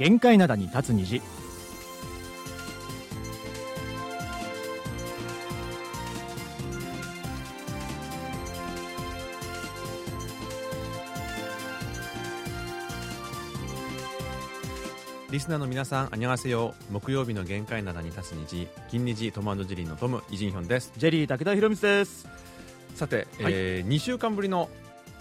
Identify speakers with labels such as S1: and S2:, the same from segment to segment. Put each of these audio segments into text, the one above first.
S1: 限界灘に立つ虹
S2: リスナーの皆さん、あにゃがせよ。木曜日の限界灘に立つ虹、金虹トマンドジリンのトム、イジンヒョンです。
S1: ジェリー武田博光です
S2: さて、
S1: はい
S2: えー、2週間ぶりの、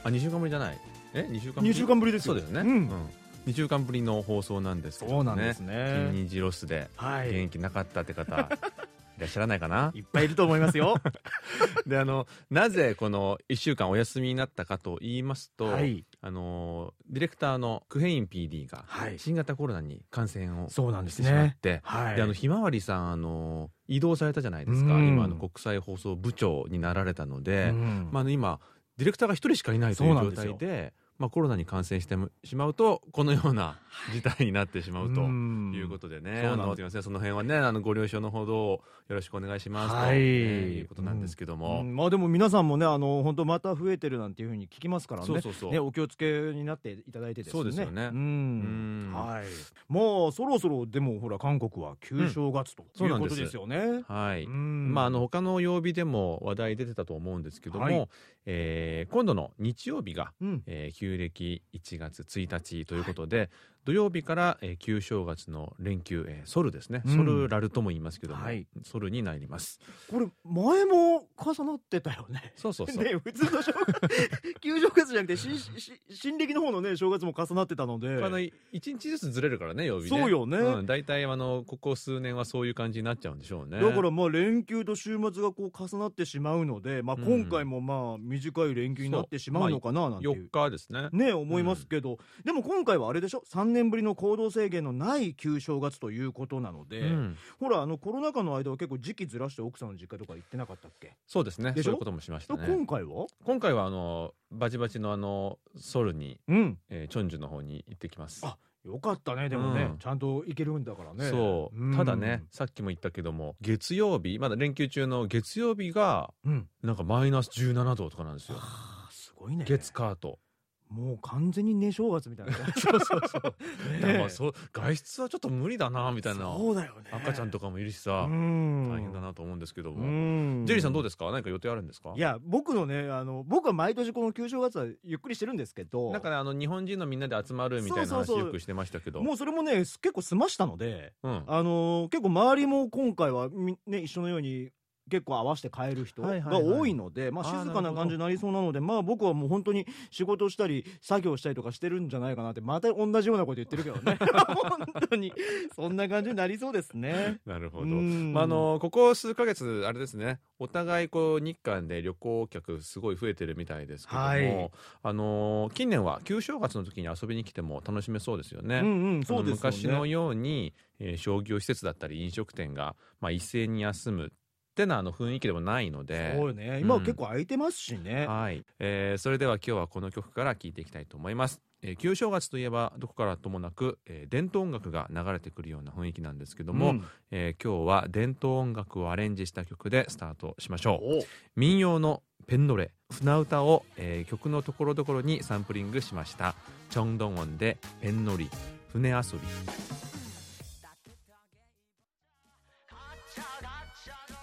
S2: あ、2週間ぶりじゃない。え ?2 週間ぶり
S1: ？2週間ぶりですよ
S2: そうですよね。
S1: うん
S2: 2週間ぶりの放送なんですけどね。
S1: そうなんですね。
S2: 金虹ロスで、
S1: はい。
S2: 元気なかったって方、いらっしゃらないかな？い
S1: っぱいいると思いますよ。
S2: で、あの、なぜこの1週間お休みになったかと言いますと、
S1: はい。
S2: あの、ディレクターのクヘイン PD が、
S1: はい。
S2: 新型コロナに感染を
S1: そうなんです
S2: してしまっ
S1: ね
S2: て、
S1: はい。
S2: であのひまわりさんあの移動されたじゃないですか、
S1: うん。
S2: 今あの国際放送部長になられたので、
S1: うん。
S2: まあ、今ディレクターが一人しかいないという状態でまあ、コロナに感染してしまうとこのような事態になってしまうと
S1: うん。
S2: いうことでね、
S1: そうなんです。
S2: あのすみませんその辺はねあのご了承のほどよろしくお願いしますと、
S1: はい。
S2: ねいうことなんですけども、
S1: うん。まあでも皆さんもねあの本当また増えてるなんていうふうに聞きますからね。
S2: そうそうそう。
S1: ねお気をつけになっていただいてですね。
S2: そうですよね。
S1: うん。
S2: うん。
S1: はい。もうそろそろでもほら韓国は旧正月と
S2: そう
S1: いうことですよね。
S2: はい、
S1: うん。
S2: まあ、あの他の曜日でも話題出てたと思うんですけども、
S1: はい。
S2: えー今度の日曜日が、
S1: うん。
S2: えー旧暦1月1日ということで、土曜日から、えー旧正月の連休、えーソルですね、
S1: うん。
S2: ソルラルとも言いますけども、
S1: はい。
S2: ソルになります。
S1: これ前も重なってたよね。
S2: そうそうそう、
S1: ね普通の正月 旧正月じゃなくてしし新暦の方のね正月も重なってたので。
S2: あの1日ずつずれるからね曜日ね。
S1: そうよね。
S2: ん、大体あのここ数年はそういう感じになっちゃうんでしょうね。
S1: だからまあ連休と週末がこう重なってしまうので、まあ、
S2: うん。
S1: 今回もまあ短い連休になってしまうのかななんていう。
S2: 4日ですね
S1: ね。思いますけど、でも今回はあれでしょ？3年ぶりの行動制限のない旧正月ということなので、
S2: うん、
S1: ほらあのコロナ禍の間は結構時期ずらして奥さんの実家とか行ってなかったっけ、
S2: そうですね。そういうこともしましたね。
S1: 今回は？
S2: 今回はあのバチバチのあのソルに、
S1: うん。
S2: えーチョンジュの方に行ってきます。
S1: あよかったねでもね、
S2: うん。
S1: ちゃんと行けるんだからね。
S2: そう、
S1: ん。
S2: ただねさっきも言ったけども月曜日まだ連休中の月曜日が
S1: うん。
S2: なんかマイナス17度とかなんですよ。
S1: はあすごいね。
S2: 月カート
S1: もう完全に寝正月みたいな。
S2: そうそうそう。だからまあ
S1: ね
S2: そう外出はちょっと無理だなみたいな。
S1: そうだよね。
S2: 赤ちゃんとかもいるしさ
S1: うん。
S2: 大変だなと思うんですけど
S1: う
S2: も
S1: ん。
S2: ジェリーさんどうですか？何か予定あるんですか？
S1: いや僕のねあの僕は毎年この旧正月はゆっくりしてるんですけど。
S2: なんかねあの日本人のみんなで集まるみたいな話よくしてましたけど。
S1: もうそれもね結構済ましたので。
S2: うん。
S1: あのー結構周りも今回はみね一緒のように結構合わせて帰る人が多いので、まあ、静かな感じになりそうなのでまあ僕はもう本当に仕事したり作業したりとかしてるんじゃないかなってまた同じようなこと言ってるけどね。本当に。そんな感じになりそうですね。
S2: なるほど。
S1: うん。
S2: まあ、あのここ数ヶ月あれですね。お互いこう日韓で旅行客すごい増えてるみたいですけども、
S1: はい。
S2: あの近年は旧正月の時に遊びに来ても楽しめそうですよね。
S1: うんうん、そうですよね。
S2: 昔のように、えー商業施設だったり飲食店が、まあ、一斉に休むってなあの雰囲気でもないので
S1: そうよね今は結構空いてますしね、
S2: はい、えーそれでは今日はこの曲から聴いていきたいと思います、えー旧正月といえばどこからともなく、えー伝統音楽が流れてくるような雰囲気なんですけども、
S1: うん。
S2: えー今日は伝統音楽をアレンジした曲でスタートしましょう。
S1: お。
S2: 民謡のペンドレ船歌を、えー曲のところどころにサンプリングしました。チョンドン音でペン乗り船遊び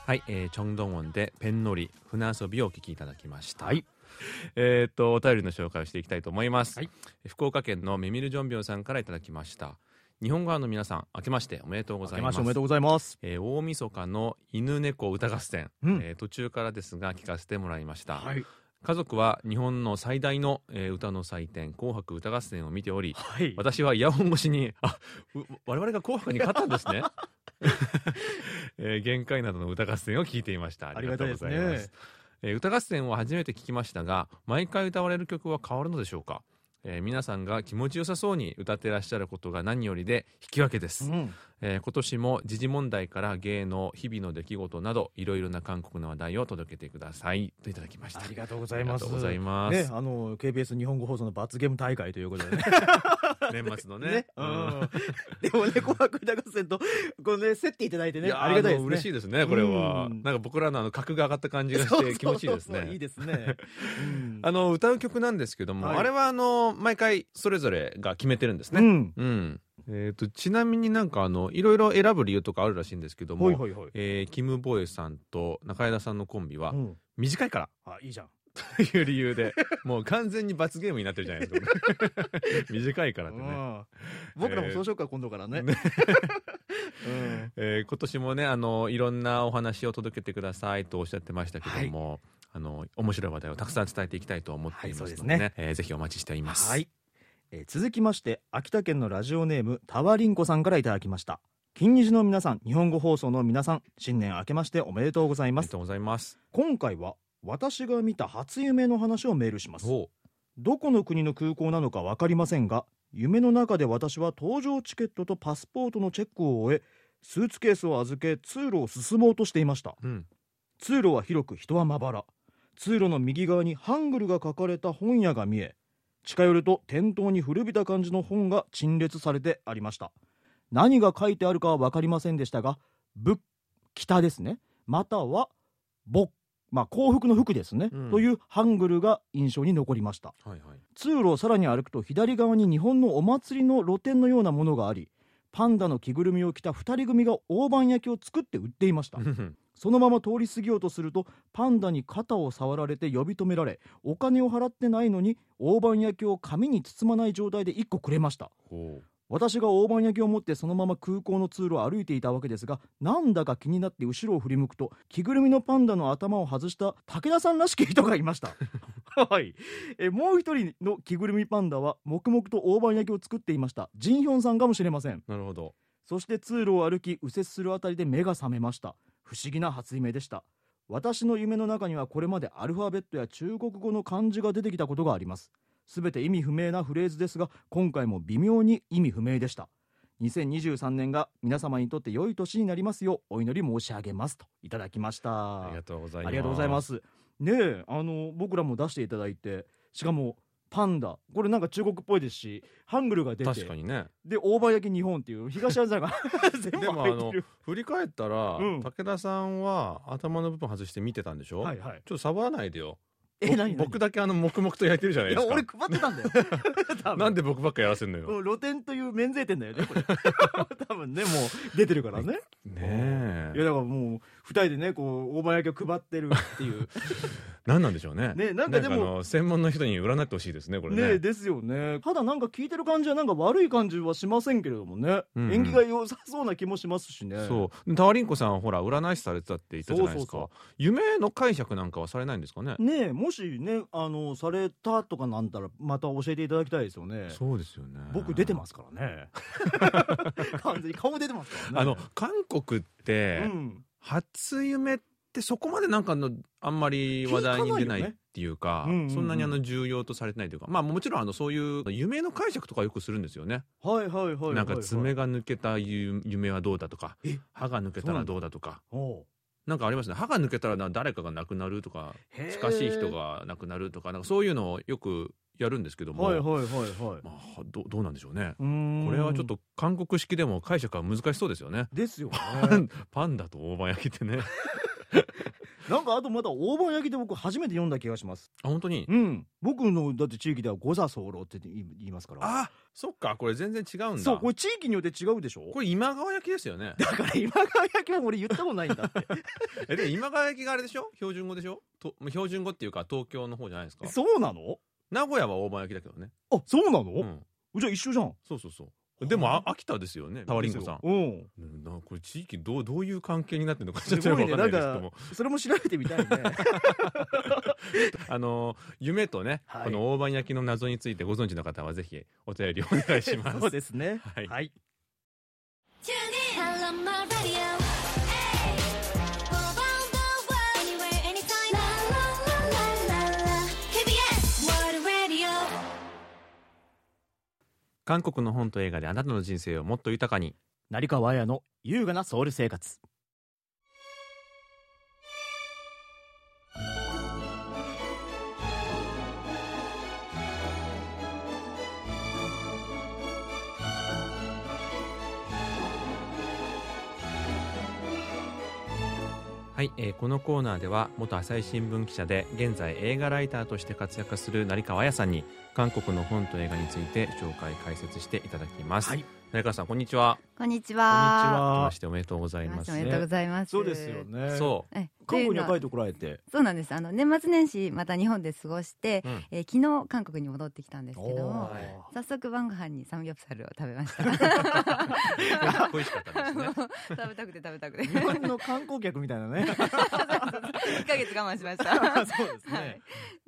S2: はい、えー、チョンドン音でペン乗り船遊びをお聴きいただきました。
S1: はい。
S2: えーっとお便りの紹介をしていきたいと思います、
S1: はい。
S2: 福岡県のメミルジョンビョンさんからいただきました。日本側の皆さん明けましておめでとうございます。
S1: 明けましておめでとうございます。
S2: えー大晦日の犬猫歌合戦、
S1: うん。
S2: えー途中からですが聞かせてもらいました、
S1: はい
S2: 家族は日本の最大の、えー歌の祭典紅白歌合戦を見ており
S1: はい。
S2: 私はイヤホン越しにあう我々が紅白に勝ったんですね、えー限界などの歌合戦を聞いていました。ありがとうございます。
S1: ね。
S2: えー歌合戦を初めて聞きましたが毎回歌われる曲は変わるのでしょうか、えー皆さんが気持ちよさそうに歌ってらっしゃることが何よりで引き分けです、
S1: うん。
S2: えー今年も時事問題から芸能日々の出来事などいろいろな韓国の話題を届けてください。といただきました。
S1: ありがとうございます。
S2: あ
S1: の KBS 日本語放送の罰ゲーム大会ということでね。
S2: 年末のね。
S1: ね。うん。でもね、紅白歌合戦と、このね、競っていただいてね、ありがたいですね。
S2: 嬉しいですねこれは。
S1: うん。
S2: なんか僕らのあの格が上がった感じが
S1: そうそう
S2: して気持ちいいですね。
S1: そうそういいですね。うん。
S2: あの歌う曲なんですけども、
S1: はい。
S2: あれはあの毎回それぞれが決めてるんですね、
S1: うん。
S2: うん。えー、とちなみになんかあのいろいろ選ぶ理由とかあるらしいんですけども、
S1: はいはいはい。
S2: えーキム・ボエさんと中枝さんのコンビは
S1: うん。
S2: 短いから。
S1: あ、いいじゃん。
S2: と いう理由でもう完全に罰ゲームになってるじゃないですか。短いからってね、
S1: うん。僕らもそうしようか、今度からね。
S2: ね。
S1: うん。
S2: えー今年もねあのいろんなお話を届けてくださいとおっしゃってましたけども、あの面白い話題をたくさん伝えていきたいと思っていますので,、ね
S1: はいね。
S2: えーぜひお待ちしています。
S1: はい、えー続きまして秋田県のラジオネームタワリンコさんからいただきました。金日の皆さん日本語放送の皆さん新年明けましておめでとうございます。
S2: ありがとうございます。
S1: 今回は私が見た初夢の話をメールします。
S2: お
S1: どこの国の空港なのか分かりませんが夢の中で私は搭乗チケットとパスポートのチェックを終えスーツケースを預け通路を進もうとしていました。
S2: うん、
S1: 通路は広く人はまばら。通路の右側にハングルが書かれた本屋が見え近寄ると店頭に古びた感じの本が陳列されてありました。何が書いてあるかは分かりませんでしたが「ぶ」北ですね。または「ぼ」まあ幸福の服ですね、
S2: うん。
S1: というハングルが印象に残りました。
S2: はいはい。
S1: 通路をさらに歩くと左側に日本のお祭りの露店のようなものがありパンダの着ぐるみを着た2人組が大判焼きを作って売っていました。そのまま通り過ぎようとするとパンダに肩を触られて呼び止められお金を払ってないのに大判焼きを紙に包まない状態で1個くれました。
S2: ほ
S1: 私が大判焼きを持ってそのまま空港の通路を歩いていたわけですがなんだか気になって後ろを振り向くと着ぐるみのパンダの頭を外した武田さんらしき人がいました。はい。えもう一人の着ぐるみパンダは黙々と大判焼きを作っていました。ジンヒョンさんかもしれません。
S2: うなるほど。
S1: そして通路を歩き右折するあたりで目が覚めました。不思議な初夢でした。私の夢の中にはこれまでアルファベットや中国語の漢字が出てきたことがありますすべて意味不明なフレーズですが今回も微妙に意味不明でした2023年が皆様にとって良い年になりますようお祈り申し上げますといただきました
S2: ありがとうございます。
S1: ありがとうございま。すねえあの僕らも出していただいてしかもパンダこれなんか中国っぽいですしハングルが出て
S2: 確かにね。
S1: で大判焼き日本っていう東アジアが全 部
S2: でもあの振り返ったら、
S1: うん
S2: 武田さんは頭の部分外して見てたんでしょ、
S1: はいはい
S2: ちょっと触らないでよ。
S1: え何何？
S2: 僕だけあの黙々と焼いてるじゃない
S1: いや
S2: ですか。
S1: 俺配ってたんだよ。多分。
S2: なんで僕ばっかやらせんのよ。
S1: うん露店という免税店だよねこれ。多分ねもう出てるからね。
S2: ねえ。
S1: いやだからもう二人でねこう大判焼きを配ってるっていう。
S2: 何なんでしょうね。
S1: ねなんかでも。
S2: 専門の人に占ってほしいですねこれね。
S1: ねですよね。ただなんか聞いてる感じはなんか悪い感じはしませんけれどもね、
S2: うん。うん
S1: 縁起が良さそうな気もしますしね。
S2: そう。タワリンコさんはほら占い師されてたって言ったじゃないですか。
S1: そうそう。
S2: 夢の解釈なんかはされないんですかね。
S1: ねえもしねあのされたとかなんたらまた教えていただきたいですよね。
S2: そうですよね。
S1: 僕出てますからね。完全に顔出てますからね。
S2: あの韓国って、
S1: うん
S2: 初夢ってそこまでなんかあのあんまり話題に出ないっていうか、
S1: ねうんうんうん。
S2: そんなにあの重要とされてないというか。まあもちろんあのそういう夢の解釈とかよくするんですよね、
S1: はいはいはいはいはい
S2: なんか爪が抜けたゆ夢はどうだとか
S1: え？
S2: 歯が抜けたらどうだとかなんかありますね。歯が抜けたらな誰かが亡くなるとか近しい人が亡くなるとかなんかそういうのをよくやるんですけども、
S1: はいはいはいはい。
S2: まあ、どどうなんでしょうね。これはちょっと韓国式でも解釈は難しそうですよね
S1: ですよ
S2: パ
S1: ね
S2: ンパンダと大判焼きってね
S1: なんかあとまた大判焼きで僕初めて読んだ気がします。
S2: あ本当に？
S1: うん。僕のだって地域では五座候って言いますから。
S2: あそっか。これ全然違うんだ。
S1: そうこれ地域によって違うでしょ？
S2: これ今川焼きですよね。
S1: だから今川焼きは俺言ったことないんだって。
S2: えで今川焼きがあれでしょ？標準語でしょ？と標準語っていうか東京の方じゃないですか。
S1: そうなの？
S2: 名古屋は大判焼きだけどね。
S1: あそうなの、
S2: うん。
S1: じゃあ一緒じゃん。
S2: そうそうそうでもあ秋田ですよねタワリンコさん
S1: うん。
S2: うん。なこれ地域どうどういう関係になってるのかち
S1: す
S2: ょっとわかんないですけども。
S1: かそれも調べてみたいね。
S2: あの夢とね、
S1: はい。
S2: この大判焼きの謎についてご存知の方はぜひお便りお願いします。
S1: そうですね。
S2: はい。
S1: はい
S2: 韓国の本と映画であなたの人生をもっと豊かに。
S1: 成川綾の優雅なソウル生活。
S2: はい、えーこのコーナーでは元朝日新聞記者で現在映画ライターとして活躍する成川彩さんに韓国の本と映画について紹介解説していただきます、
S1: はい。
S2: 早川さんこんにちは
S3: こんにち
S1: こんにち
S3: は。
S2: おめでとうございます
S3: おめでとうございます。
S1: そうですよ。ね
S2: そ
S3: え
S1: 韓国には帰ってこられて
S3: そうなんです。あの年末年始また日本で過ごして、
S2: うん
S3: えー昨日韓国に戻ってきたんですけども早速晩ご飯にサムギョプサルを食べました。
S2: う美味しかったですね
S3: 食べたくて食べたくて。
S1: 日本の観光客みたいなね
S3: 1ヶ月我慢しました。
S1: そうです
S3: はい
S1: ね。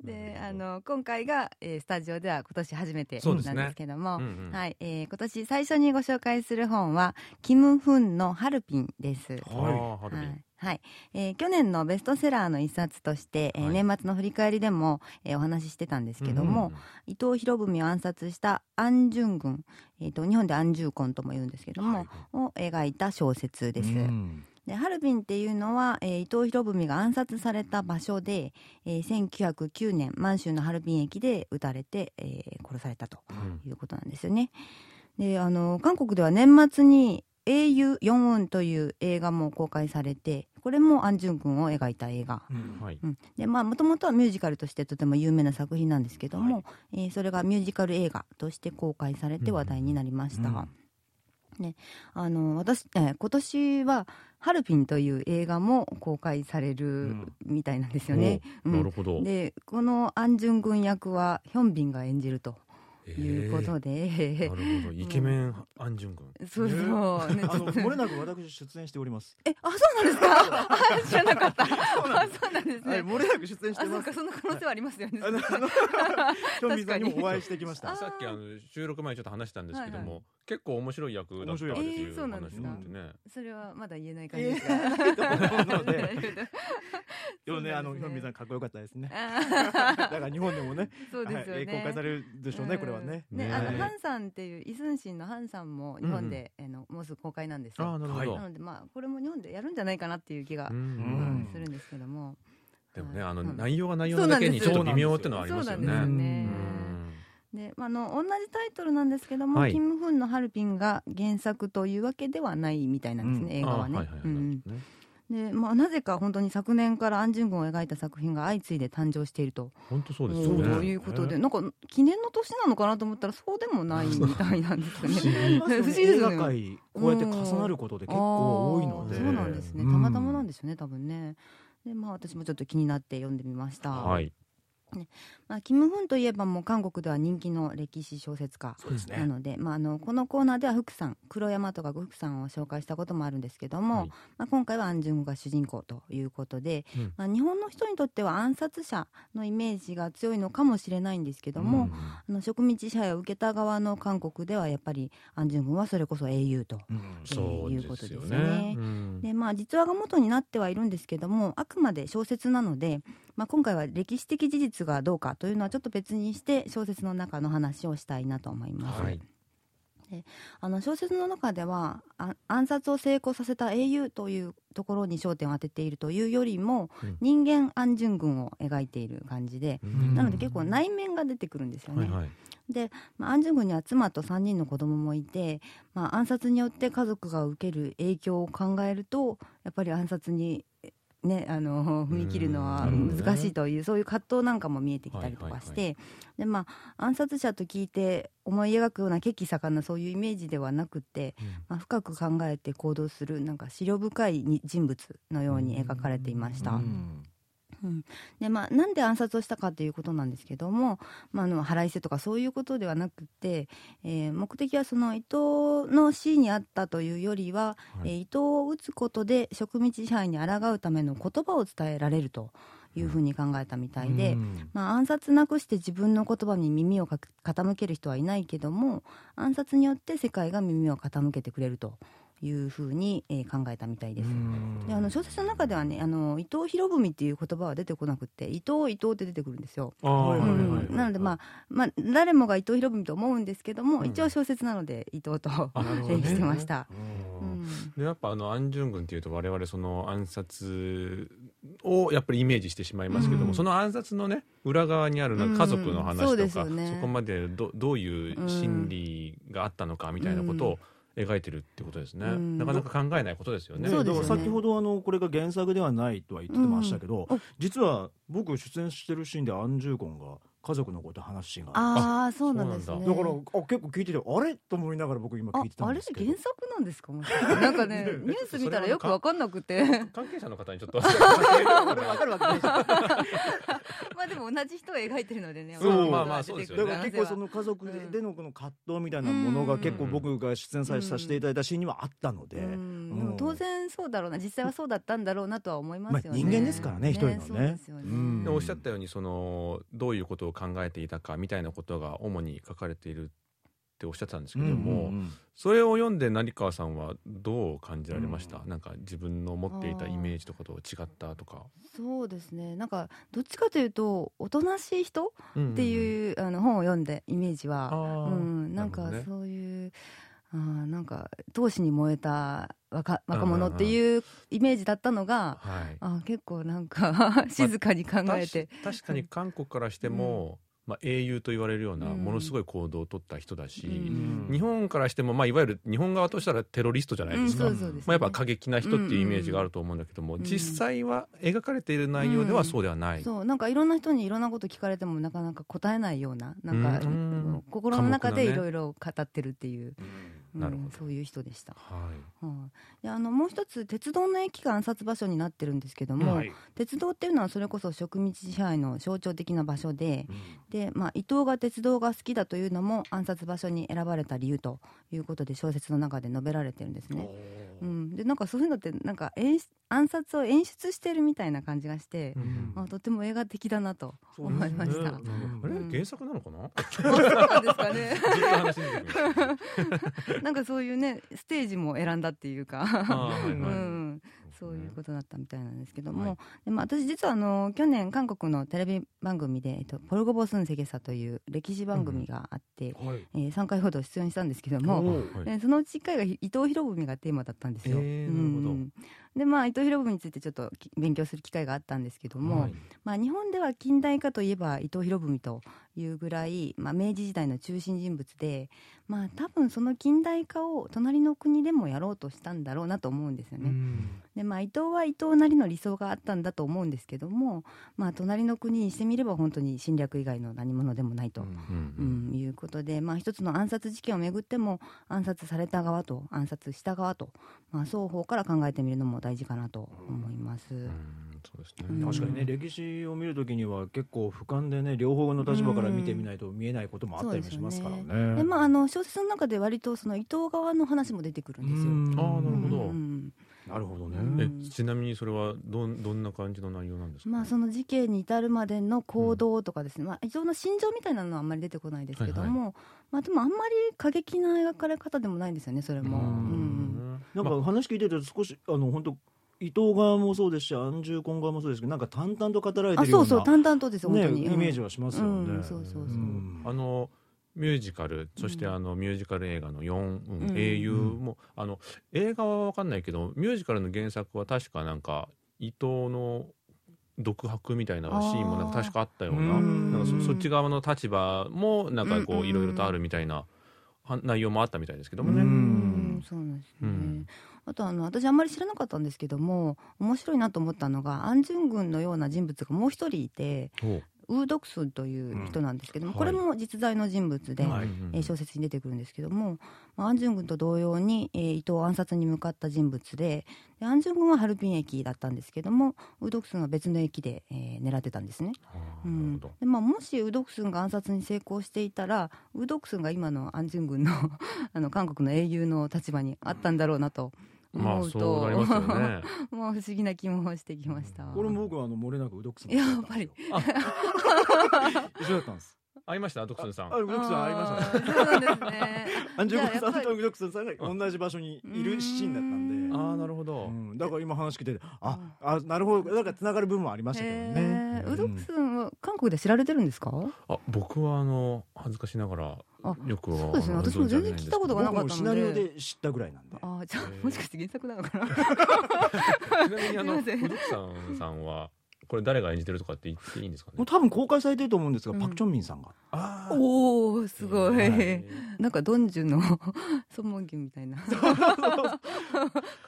S3: で、あの今回が、えースタジオでは今年初めてなんですけども、
S2: うんうん
S3: はい、えー今年最初にご紹介する本はキムフンのハルピンです。
S2: あーハルビン。
S3: はい。はい。えー去年のベストセラーの一冊として、えー
S2: はい。
S3: 年末の振り返りでも、えーお話ししてたんですけども、伊藤博文を暗殺した安順軍、えー、と日本で安重婚とも言うんですけども、を描いた小説です。
S1: うん。
S3: でハルビンっていうのは、えー伊藤博文が暗殺された場所で、えー1909年満州のハルビン駅で撃たれて、えー殺されたと
S2: うん。
S3: いうことなんですよね。であの韓国では年末に「英雄ヨンウン」という映画も公開されてこれもアン・ジュン君を描いた映画。
S1: うん
S2: はい。
S3: うん、でまあもともとはミュージカルとしてとても有名な作品なんですけども、えーそれがミュージカル映画として公開されて話題になりました、
S1: うん。
S3: ね、あの私、えー今年は「ハルピン」という映画も公開されるみたいなんですよね、
S2: お
S3: うん。
S2: なるほど。
S3: でこのアン・ジュン軍役はヒョンビンが演じるということ
S2: え
S3: で、
S2: ーなるほど。イケメンアンジュン君。
S3: そうそう、ね。
S1: あの漏れなく私出演しております。
S3: えあそうなんですか？あ知らなかった。あそうなんですね、
S1: はい漏れなく出演してます。
S3: あそうかその可能性はありますよね。
S1: あのあのヒョンビンさんにもお会いしてきました。
S3: あ
S2: さっきあの収録前にちょっと話したんですけども、結構面白い役だったって
S1: 面白い
S2: う
S3: えーそうなんですか？
S2: 話になってね、
S3: それはまだ言えない感じです
S1: 言えないと思うのでもね。あ の
S3: そうなんですね。
S1: ヒョンビンさんかっこよかったですね。
S3: あ
S1: だから日本でもね
S3: そうですよね、
S1: はい公開されるでしょうねこれはね。
S3: ね、
S2: ね。
S3: あのハンさんっていうイスンシンのハンさんも日本で、あのもうすぐ公開なんですよ。
S2: ああなるほど、
S3: なのでまあこれも日本でやるんじゃないかなっていう気が、
S2: うん
S1: うん。
S3: するんですけども。
S2: でもねあの
S3: うん。
S2: 内容が内容なだけにちょっと微妙ってのはありますよね。
S3: なんであ、あの同じタイトルなんですけども、
S2: はい。
S3: キム・フンのハルピンが原作というわけではないみたいなんですね、
S1: うん。
S3: 映画はね。で、まあ、なぜか本当に昨年からアンジュン軍を描いた作品が相次いで誕生していると。
S2: 本当そうですよね。
S3: いうことで、なんか記念の年なのかなと思ったらそうでもないみたいなんですよね。
S1: 不思議。
S3: ですよね。
S1: こうやって重なることで結構多いので。
S3: そうなんですね。たまたまなんですよね、多分ね。で、まあ私もちょっと気になって読んでみました。
S2: はい
S3: まあキムフンといえばもう韓国では人気の歴史小説家なので、まああのこのコーナーでは福さん、黒山とか福さんを紹介したこともあるんですけども、
S2: はい。
S3: まあ今回はアンジュングが主人公ということで、
S2: うん。
S3: まあ日本の人にとっては暗殺者のイメージが強いのかもしれないんですけども、
S2: うん。
S3: あの植民地支配を受けた側の韓国ではやっぱりアンジュン軍はそれこそ英雄と
S1: うん。
S3: いうことですよ
S2: でね。
S3: まあ、実話が元になってはいるんですけどもあくまで小説なので、まあ、今回は歴史的事実がどうかというのはちょっと別にして小説の中の話をしたいなと思います。
S2: はい
S3: あの小説の中ではあ暗殺を成功させた英雄というところに焦点を当てているというよりも、
S2: うん
S3: 人間安順軍を描いている感じで、
S2: うん
S3: なので結構内面が出てくるんですよね。
S2: はいはい
S3: で、まあ、安順軍には妻と3人の子供もいて、まあ、暗殺によって家族が受ける影響を考えるとやっぱり暗殺に、ね、あの 踏み切るのは
S2: うん
S3: 難しいという、そういう葛藤なんかも見えてきたりとかして、
S2: はい
S3: でまあ、暗殺者と聞いて思い描くような血気盛んなそういうイメージではなくて、まあ、深く考えて行動するなんか思慮深いに人物のように描かれていました。
S1: うん
S3: うん。でまあ、なんで暗殺をしたかということなんですけども、まあ、あの腹いせとかそういうことではなくて、えー目的はその伊藤の死にあったというよりは、
S2: はい。
S3: えー伊藤を撃つことで植民地支配に抗うための言葉を伝えられるというふうに考えたみたいで、
S1: うん。
S3: まあ、暗殺なくして自分の言葉に耳をか傾ける人はいないけども暗殺によって世界が耳を傾けてくれるというふうに、えー考えたみたいです。であの小説の中ではねあの伊藤博文っていう言葉は出てこなくて伊藤伊藤って出てくるんですよ。なのでまあ、まあ、誰もが伊藤博文と思うんですけども、
S2: うん。
S3: 一応小説なので伊藤と定義してました。
S2: でやっぱあの安順軍っていうと我々その暗殺をやっぱりイメージしてしまいますけども、
S3: うん。
S2: その暗殺のね裏側にある家族の話とか、
S3: うんそね。
S2: そこまでどどういう心理があったのかみたいなことを描いてるってことですね、
S3: うん。
S2: なかなか考えないことですよね。
S1: ね
S3: そうですよね。
S1: だから先ほどあのこれが原作ではないとは言ってましたけど、
S3: うん。
S1: 実は僕出演してるシーンでアン・ジューコンが家族のこと話すシーンが。あ
S3: ああそうなんですね。
S1: だ。からあ結構聞いててあれ？と思いながら僕今聞いてた
S3: ああれ
S1: んですけど。
S3: 原作なんですか？なんかね
S1: ね
S3: ニュース見たらよく分かんなくて。
S2: 関係者の方にちょっと。
S1: 分かるわけない。じゃん
S3: まあでも同じ人を描いてるのでね
S1: そう。
S2: まあまあそうですよね。
S1: だから結構その家族でのこの葛藤みたいなものが結構僕が出演させていただいたシーンにはあったので、
S3: うん。
S1: うん。
S3: 当然そうだろうな。実際はそうだったんだろうなとは思いますよね、
S1: まあ人間ですからね一人のね。
S3: そうですよね。
S1: うん
S2: でおっしゃったようにそのどういうことを考えていたかみたいなことが主に書かれているっておっしゃってたんですけども、
S1: うんうんうん。
S2: それを読んで成川さんはどう感じられました、
S1: うん。
S2: なんか自分の持っていたイメージとかと違ったとか。
S3: そうですね。なんかどっちかというとおとなしい人って
S2: う
S3: いう、あの本を読んでイメージ
S2: ん、
S3: は、うん、なんか
S2: るほどね。
S3: そういう、あーなんか闘志に燃えた若若者っていうイメージだったのが、
S2: はい。
S3: あー結構なんか 静かに考えて、
S2: 確確かに韓国からしても、まあ、英雄と言われるような
S3: うん。
S2: ものすごい行動を取った人だし、
S3: うん。
S2: 日本からしても、まあ、いわゆる日本側としたらテロリストじゃないですか、
S3: う
S2: まあ、やっぱ過激な人っていうイメージがあると思うんだけども、
S3: ん
S2: 実際は描かれている内容ではそうではない、
S3: そうなんかいろんな人にいろんなこと聞かれてもなかなか答えないようななんか、
S2: うん
S3: 心の中でいろいろ語ってるっていう、うん
S2: なるほど。
S3: そういう人でした。
S2: はい。
S3: はいであのもう一つ鉄道の駅が暗殺場所になってるんですけども、
S1: はい。
S3: 鉄道っていうのはそれこそ植民地支配の象徴的な場所でで、まあ、伊藤が鉄道が好きだというのも暗殺場所に選ばれた理由ということで小説の中で述べられてるんですね。うん、でなんかそういうのってなんか演出暗殺を演出してるみたいな感じがして、あとても映画的だなと思いました。
S1: そうですね。
S2: あれ？
S3: うん。
S2: 原作なのかな？
S3: そうなんですかね。なんかそういうねステージも選んだっていうか。
S2: はいはい。
S3: うん、そういうことだったみたいなんですけども、
S2: はい。
S3: でまあ、私実はあの去年韓国のテレビ番組で「えっと、ポルゴボスンセゲサ」という歴史番組があって、
S1: はい。
S3: えー3回ほど出演したんですけども、えー。そのうち1回が伊藤博文がテーマだったんですよ。
S2: えーなるほど。
S3: うんでまあ伊藤博文についてちょっとき勉強する機会があったんですけども、
S2: はい
S3: まあ、日本では近代化といえば伊藤博文というぐらい、まあ、明治時代の中心人物で、まあ、多分その近代化を隣の国でもやろうとしたんだろうなと思うんですよね。でまあ、伊藤は伊藤なりの理想があったんだと思うんですけども、まあ、隣の国にしてみれば本当に侵略以外の何者でもないと。
S2: うん
S3: うん、いうことで、まあ、一つの暗殺事件をめぐっても暗殺された側と暗殺した側と、まあ、双方から考えてみるのも大事かなと思います。
S2: うんそうですね。
S3: うん。
S1: 確かにね歴史を見るときには結構俯瞰でね両方の立場から見てみないと見えないこともあったりもしますからね。
S3: でまあ、あの小説の中で割とその伊藤側の話も出てくるんですよ。
S1: うん。
S2: あーなるほど。
S3: うん
S1: なるほどね。
S3: うん。
S2: えちなみにそれはどんどんな感じの内容なんですか、
S3: まあ、その事件に至るまでの行動とかですね、まあ、伊藤の心情みたいなのはあんまり出てこないですけども、
S2: はい
S3: まあ、でもあんまり過激な描かれ方でもないんですよねそれも。
S1: うん
S3: うん
S1: なんか話聞いてると少しあの本当伊藤側もそうですし安住婚側もそうですけどなんか淡々と語られて
S3: あ
S1: るような
S3: そうそう淡々とです本
S1: ね
S3: 当に、
S1: イメージはしますよね。
S3: うんそうそうそう。ん。
S2: あのミュージカルそしてあのミュージカル映画の「四うん
S3: うん。
S2: 英雄も」あの映画は分かんないけどミュージカルの原作は確かなんか伊藤の独白みたいなシーンもなんか確かあったような
S1: うん。
S2: なんかそそっち側の立場もなんかこ
S3: う
S2: いろいろとあるみたいなは内容もあったみたいですけどもね。
S3: そうなんですよね、
S2: うん。
S3: あとあの私あんまり知らなかったんですけども面白いなと思ったのが安順軍のような人物がもう一人いて
S2: ほ
S3: ウードクスンという人なんですけども、
S2: うん
S3: これも実在の人物で、えー小説に出てくるんですけども、まあ、安順軍と同様に、えー伊藤暗殺に向かった人物でで安順軍はハルピン駅だったんですけどもウードクスンは別の駅で、えー狙ってたんですね。
S2: あ
S3: う
S2: ん。
S3: でまあ、もしウードクスンが暗殺に成功していたらウードクスンが今の安順軍の あの韓国の英雄の立場にあったんだろうなと
S2: まあ
S3: 思うと、
S2: そうなりますよね。
S3: まあ不思議な気もしてきました。
S1: これも僕はあの漏れなくウドックスの
S3: やっぱり
S1: 一緒だったんです。
S2: 会いました？ドクスンさん。
S1: あ。ウドックスさんありましたね。
S3: あーそうなんですね。
S1: アンジュコさんとウドックスさんが同じ場所にいるシーンだったんで。
S2: ああなるほど。
S1: うん、だから今話聞いててああなるほど。だからつながる部分もありましたけどね。
S3: ウドックスンは韓国で知られてるんですか？
S2: あ僕はあの恥ずかしながら
S3: あ
S2: よくは
S3: そうですね私も全然聞いたことがなかった
S1: シナリオで知ったぐらいなんで。
S3: あーじゃもしかして原作なのかな？
S2: ちなみにあのウドクさんさんはこれ誰が演じてるとかって言っていいんですかね？
S1: もう。多分公開されてると思うんですが、
S3: うん
S1: パク・チョンミンさんが
S2: あ
S3: おおすごい。
S2: はい
S3: なんかドンジュンの ソンモンギュンみたいな。か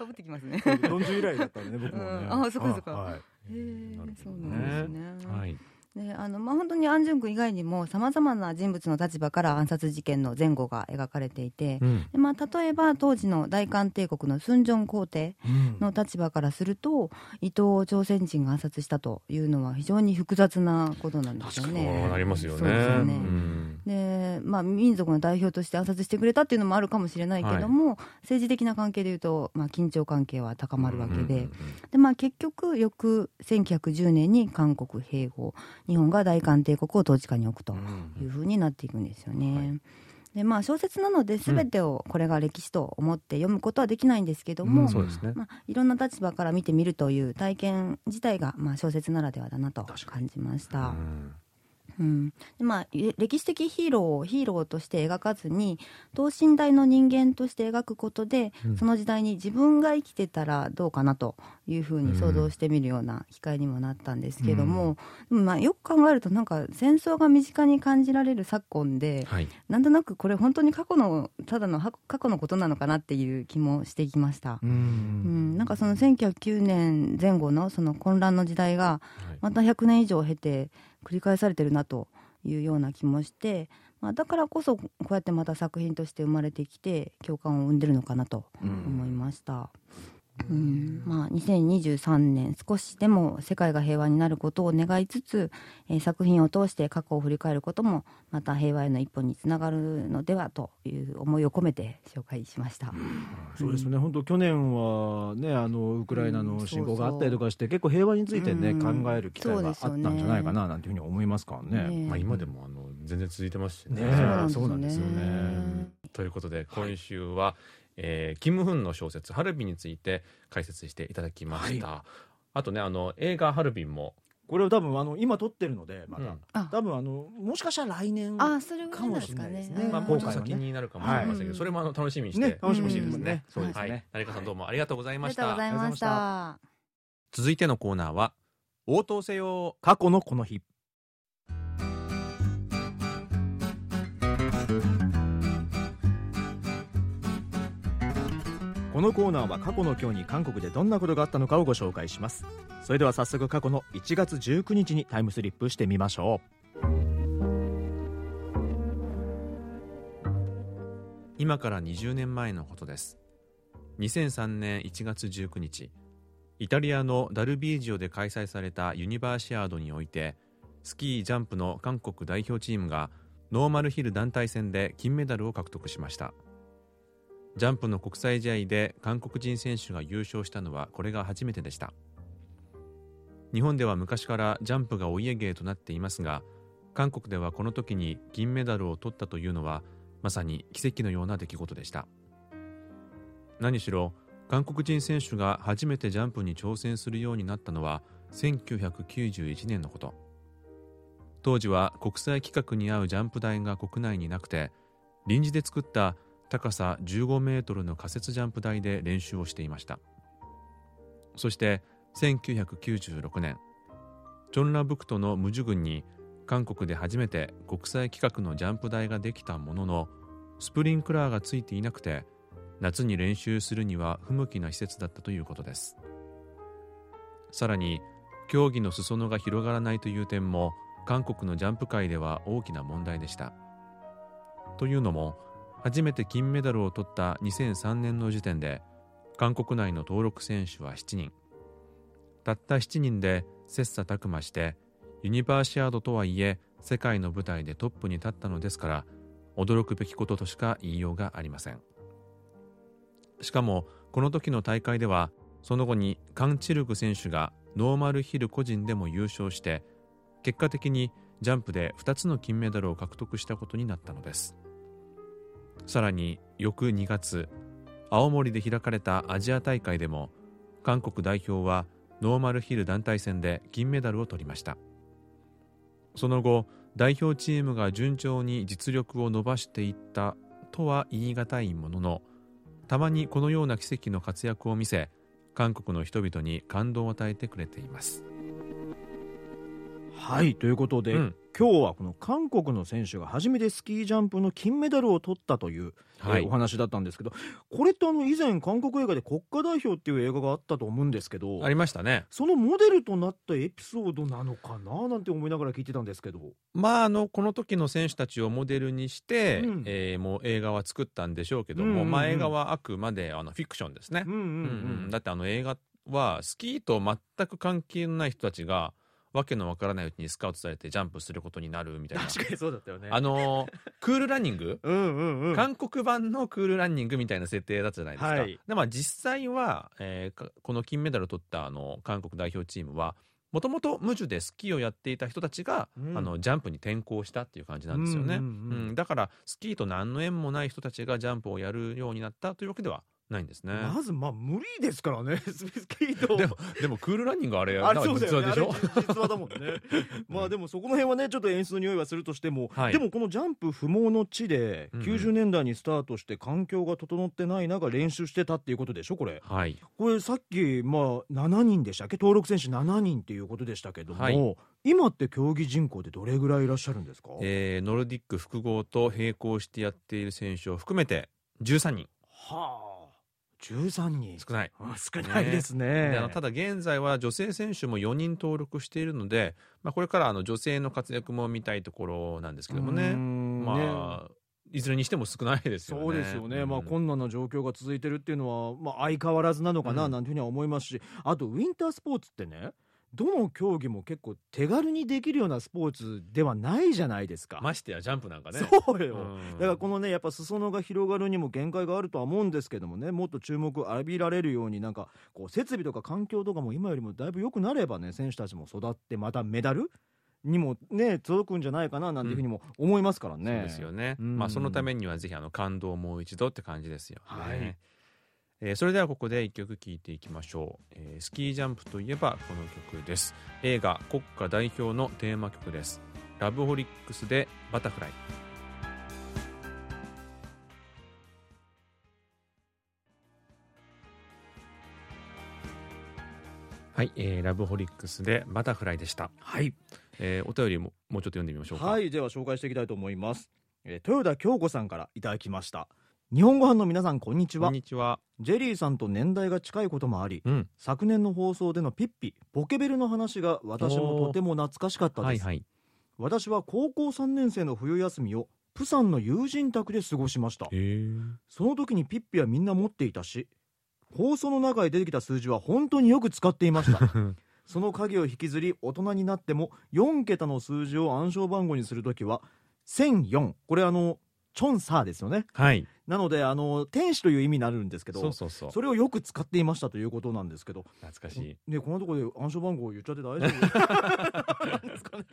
S3: ぶ ってきますね。
S1: 40以来だったんでね僕もね、
S3: うんあそうかそうか
S1: はい
S3: へえ
S2: なるほど
S3: そうなんですね。
S2: はい。
S3: であのまあ、本当に安順君以外にもさまざまな人物の立場から暗殺事件の前後が描かれていて、
S2: うん。
S3: でまあ、例えば当時の大韓帝国のスンジョン皇帝の立場からすると伊藤を朝鮮人が暗殺したというのは非常に複雑なことなんですよね。
S2: なりますよね。
S3: そうでね。
S2: うん。
S3: でまあ、民族の代表として暗殺してくれたっていうのもあるかもしれないけども、政治的な関係でいうと、まあ、緊張関係は高まるわけで,、でまあ、結局翌1910年に韓国併合日本が大韓帝国を統治下に置くというふうになっていくんですよね。でまあ、小説なので全てをこれが歴史と思って読むことはできないんですけども、
S1: うん。
S2: ね。
S3: まあ、いろんな立場から見てみるという体験自体が、まあ、小説ならではだなと感じました。
S2: うん。
S3: まあ、い歴史的ヒーローをヒーローとして描かずに等身大の人間として描くことで、
S2: うん。
S3: その時代に自分が生きてたらどうかなというふうに想像してみるような機会にもなったんですけども、でもまあよく考えるとなんか戦争が身近に感じられる昨今で
S2: はい。
S3: なんとなくこれ本当に過去のただのは過去のことなのかなっていう気もしてきました。
S1: う
S3: うん。ん、なんかその1909年前後のその混乱の時代が
S2: はい。
S3: また100年以上経て繰り返されてるなというような気もして、まあ、だからこそこうやってまた作品として生まれてきて共感を生んでるのかなと思いました。うんまあ、2023年少しでも世界が平和になることを願いつつ、えー作品を通して過去を振り返ることもまた平和への一歩につながるのではという思いを込めて紹介しました。
S1: そうですね。本当去年はねあのウクライナの侵攻があったりとかして、結構平和についてね、
S3: うん。
S1: 考える機会があったんじゃないかななんていうふうに思いますからね。
S3: ね。
S2: まあ、今でもあの全然続いてますしね。
S1: ね
S3: そうなんですよね。
S1: そうなんですよね。
S2: ということで今週は、えーキム・フンの小説「ハルビン」について解説していただきました、あとねあの映画「ハルビンも」
S1: これは多分あの今撮ってるのでまた、
S2: うん。
S3: あ。
S1: 多分あのもしかしたら来年
S3: あそれぐらい
S1: かもしれ
S3: ですかね
S1: ないですね。
S2: まあ、
S1: うん
S2: もうちょっと先になるかもしれませんけど、
S3: はい
S2: それもあの楽しみにして、
S1: ね。楽しみにして
S3: ます
S1: ね。そうですね。
S2: はい、成川さんどうもありがとうございまし
S3: ありがとうご
S2: た。
S3: ざいました。
S2: 続いてのコーナーは応答せよ
S1: 過去のこの日このコーナーは過去の今日に韓国でどんなことがあったのかをご紹介します。それでは早速過去の1月19日にタイムスリップしてみましょう。
S2: 今から20年前のことです。2003年1月19日イタリアのダルビージオで開催されたユニバーシアードにおいてスキージャンプの韓国代表チームがノーマルヒル団体戦で金メダルを獲得しました。ジャンプの国際試合で韓国人選手が優勝したのはこれが初めてでした。日本では昔からジャンプがお家芸となっていますが韓国ではこの時に銀メダルを取ったというのはまさに奇跡のような出来事でした。何しろ韓国人選手が初めてジャンプに挑戦するようになったのは1991年のこと。当時は国際規格に合うジャンプ台が国内になくて臨時で作った高さ15メートルの仮設ジャンプ台で練習をしていました。そして1996年チョンラブクトのムジュ郡に韓国で初めて国際規格のジャンプ台ができたもののスプリンクラーがついていなくて夏に練習するには不向きな施設だったということです。さらに競技の裾野が広がらないという点も韓国のジャンプ界では大きな問題でした。というのも初めて金メダルを取った2003年の時点で韓国内の登録選手は7人。たった7人で切磋琢磨してユニバーシアードとはいえ世界の舞台でトップに立ったのですから驚くべきこととしか言いようがありません。しかもこの時の大会ではその後にカン・チルグ選手がノーマルヒル個人でも優勝して結果的にジャンプで2つの金メダルを獲得したことになったのです。さらに翌2月青森で開かれたアジア大会でも韓国代表はノーマルヒル団体戦で銀メダルを取りました。その後代表チームが順調に実力を伸ばしていったとは言い難いもののたまにこのような奇跡の活躍を見せ韓国の人々に感動を与えてくれています、
S1: はいということで、
S2: うん
S1: 今日はこの韓国の選手が初めてスキージャンプの金メダルを取ったという、
S2: はい。
S1: えーお話だったんですけどこれってあの以前韓国映画で国家代表っていう映画があったと思うんですけど
S2: ありましたね。
S1: そのモデルとなったエピソードなのかななんて思いながら聞いてたんですけど。
S2: まああのこの時の選手たちをモデルにして、
S1: うん。
S2: えーもう映画は作ったんでしょうけども、
S1: うんうんうん。
S2: まあ映画はあくまであのフィクションですね。
S1: う、んうん
S2: うんうん。だってあの映画はスキーと全く関係のない人たちがわけのわからないうちにスカウトされてジャンプすることになるみたいな。
S1: 確かにそうだったよね。
S2: あのークールランニング？
S1: うんうんうん。
S2: 韓国版のクールランニングみたいな設定だったじゃないですか。
S1: はい。
S2: でまあ実際は、えーかこの金メダルを取ったあの韓国代表チームはもともと無樹でスキーをやっていた人たちが、
S1: うん。
S2: あのジャンプに転向したっていう感じなんですよね、
S1: うん。うん。
S2: だからスキーと何の縁もない人たちがジャンプをやるようになったというわけではないんですね。
S1: まずまあ無理ですからね。スキーと
S2: でもでもクールランニングあれ
S1: あれそうだよね。
S2: 実話でしょ？
S1: 実話だもんね。まあでもそこの辺はねちょっと演出の匂いはするとしても、
S2: はい。
S1: でもこのジャンプ不毛の地で
S2: うんうん。
S1: 90年代にスタートして環境が整ってない中練習してたっていうことでしょこれ。
S2: はい。
S1: これさっきまあ7人でしたっけ？登録選手7人っていうことでしたけども、
S2: はい。
S1: 今って競技人口でどれぐらいいらっしゃるんですか、
S2: えーノルディック複合と並行してやっている選手を含めて13人。
S1: はあ13人。
S2: 少ない。
S1: あ少ないですね。
S2: であのただ現在は女性選手も4人登録しているので、まあ、これからあの女性の活躍も見たいところなんですけどもね。
S1: ん
S2: まあいずれにしても少ないですよね。
S1: そうですよね、
S2: うん。
S1: まあ困難な状況が続いてるっていうのは、まあ、相変わらずなのかな
S2: うん。
S1: なんていうふうには思いますし、あとウィンタースポーツってねどの競技も結構手軽にできるようなスポーツではないじゃないですか。
S2: ましてやジャンプなんかね。
S1: そうよ、
S2: うん
S1: だからこのねやっぱ裾野が広がるにも限界があるとは思うんですけどもねもっと注目を浴びられるようになんかこう設備とか環境とかも今よりもだいぶ良くなればね選手たちも育ってまたメダルにもね届くんじゃないかななんていうふうにも思いますからね。
S2: そうですよね。
S1: うん
S2: まあそのためにはぜひあの感動をもう一度って感じですよ、ね。
S1: はい
S2: えーそれではここで一曲聴いていきましょう、えースキージャンプといえばこの曲です。映画国家代表のテーマ曲です。ラブホリックスでバタフライはい、えーラブホリックスでバタフライでした、
S1: はい。
S2: えーお便りももうちょっと読んでみましょうか。
S1: はいでは紹介していきたいと思います、えー豊田京子さんからいただきました日本語版の皆さんこんにち
S2: こ
S1: は
S2: んにちは。
S1: ジェリーさんと年代が近いこともあり
S2: うん。
S1: 昨年の放送でのピッピポケベルの話が私もとても懐かしかったです、
S2: はいはい。
S1: 私は高校3年生の冬休みをプサンの友人宅で過ごしました。その時にピッピはみんな持っていたし放送の中で出てきた数字は本当によく使っていました。その鍵を引きずり大人になっても4桁の数字を暗証番号にするときは1004これあのチョンサーですよね。
S2: はい。
S1: なのであの天使という意味になるんですけど
S2: そ
S1: れをよく使っていましたということなんですけど。
S2: 懐かしい。
S1: ねこんなところで暗証番号言っちゃって大丈夫？なんですかね。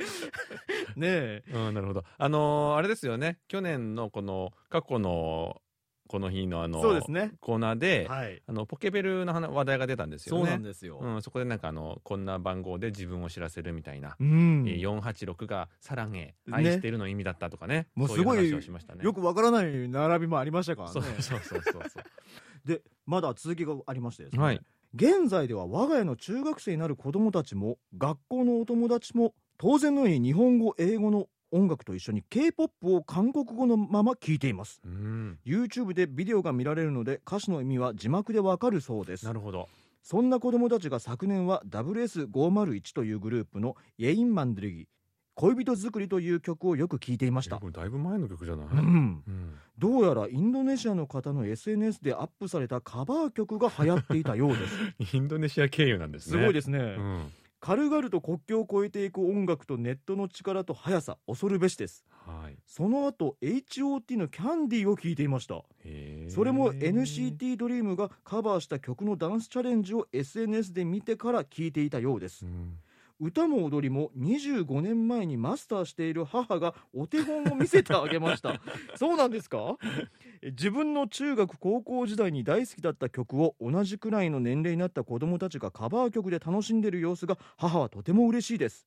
S1: ねえ。
S2: うん、なるほど。あのーあれですよね。去年のこの過去のこの日のあの
S1: そうですね。
S2: コーナーで、
S1: はい。
S2: あのポケベルの話話題が出たんですよね。
S1: そうなんですよ、
S2: うん、そこでなんかあのこんな番号で自分を知らせるみたいな。
S1: うん。
S2: えー486が「サラン愛してる」の意味だったとかね。
S1: もうすごいよくわからない並びもありましたからね。
S2: そうそうそうそうそう。
S1: でまだ続きがありましてですね、
S2: はい。
S1: 現在では我が家の中学生になる子供たちも学校のお友達も当然のように日本語英語の音楽と一緒に k p o p を韓国語のまま聴いています。
S2: うん。
S1: YouTube でビデオが見られるので歌詞の意味は字幕でわかるそうです。
S2: なるほど。
S1: そんな子供たちが昨年は WS501 というグループの「イェインマンドリギ恋人作り」という曲をよく聴いていました。
S2: えこれだいぶ前の曲じゃない、
S1: うん。
S2: うん。
S1: どうやらインドネシアの方の SNS でアップされたカバー曲が流行っていたようです。
S2: インドネシア経由なんですね。
S1: すごいですね、
S2: うん
S1: 軽々と国境を越えていく音楽とネットの力と速さ恐るべしです。
S2: はい。
S1: その後 HOT のキャンディーを聴いていました。それも NCT ドリームがカバーした曲のダンスチャレンジを SNS で見てから聴いていたようです。
S2: うん
S1: 歌も踊りも25年前にマスターしている母がお手本を見せてあげました。そうなんですか？え自分の中学高校時代に大好きだった曲を同じくらいの年齢になった子供たちがカバー曲で楽しんでいる様子が母はとても嬉しいです。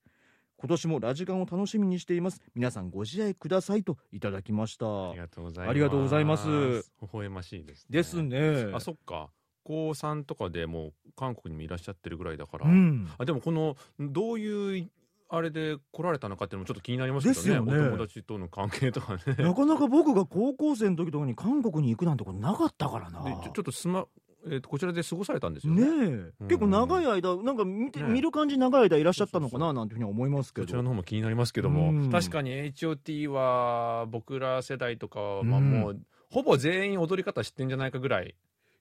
S1: 今年もラジカンを楽しみにしています。皆さんご自愛くださいといただきました。
S2: ありがとうございます。
S1: ありがとうございます。
S2: 微笑ましいですね。
S1: ですね。
S2: あそっか高3とかでもう韓国にもいらっしゃってるぐらいだから、
S1: うん。
S2: あでもこのどういうあれで来られたのかっていうのもちょっと気になりますけどね。
S1: ね。
S2: お友達との関係とかね。
S1: なかなか僕が高校生の時とかに韓国に行くなんてことなかったからな。
S2: でちょちょっとスマ、えーとこちらで過ごされたんですよ
S1: ね。
S2: ね
S1: え、
S2: うん。
S1: 結構長い間なんか見て、
S2: ね
S1: 見る感じ長い間いらっしゃったのかななんていうふうには思いますけど。
S2: こちらの方も気になりますけども、
S1: うん。
S2: 確かに HOT は僕ら世代とかは、まあ、
S1: うん
S2: もうほぼ全員踊り方知ってんじゃないかぐらい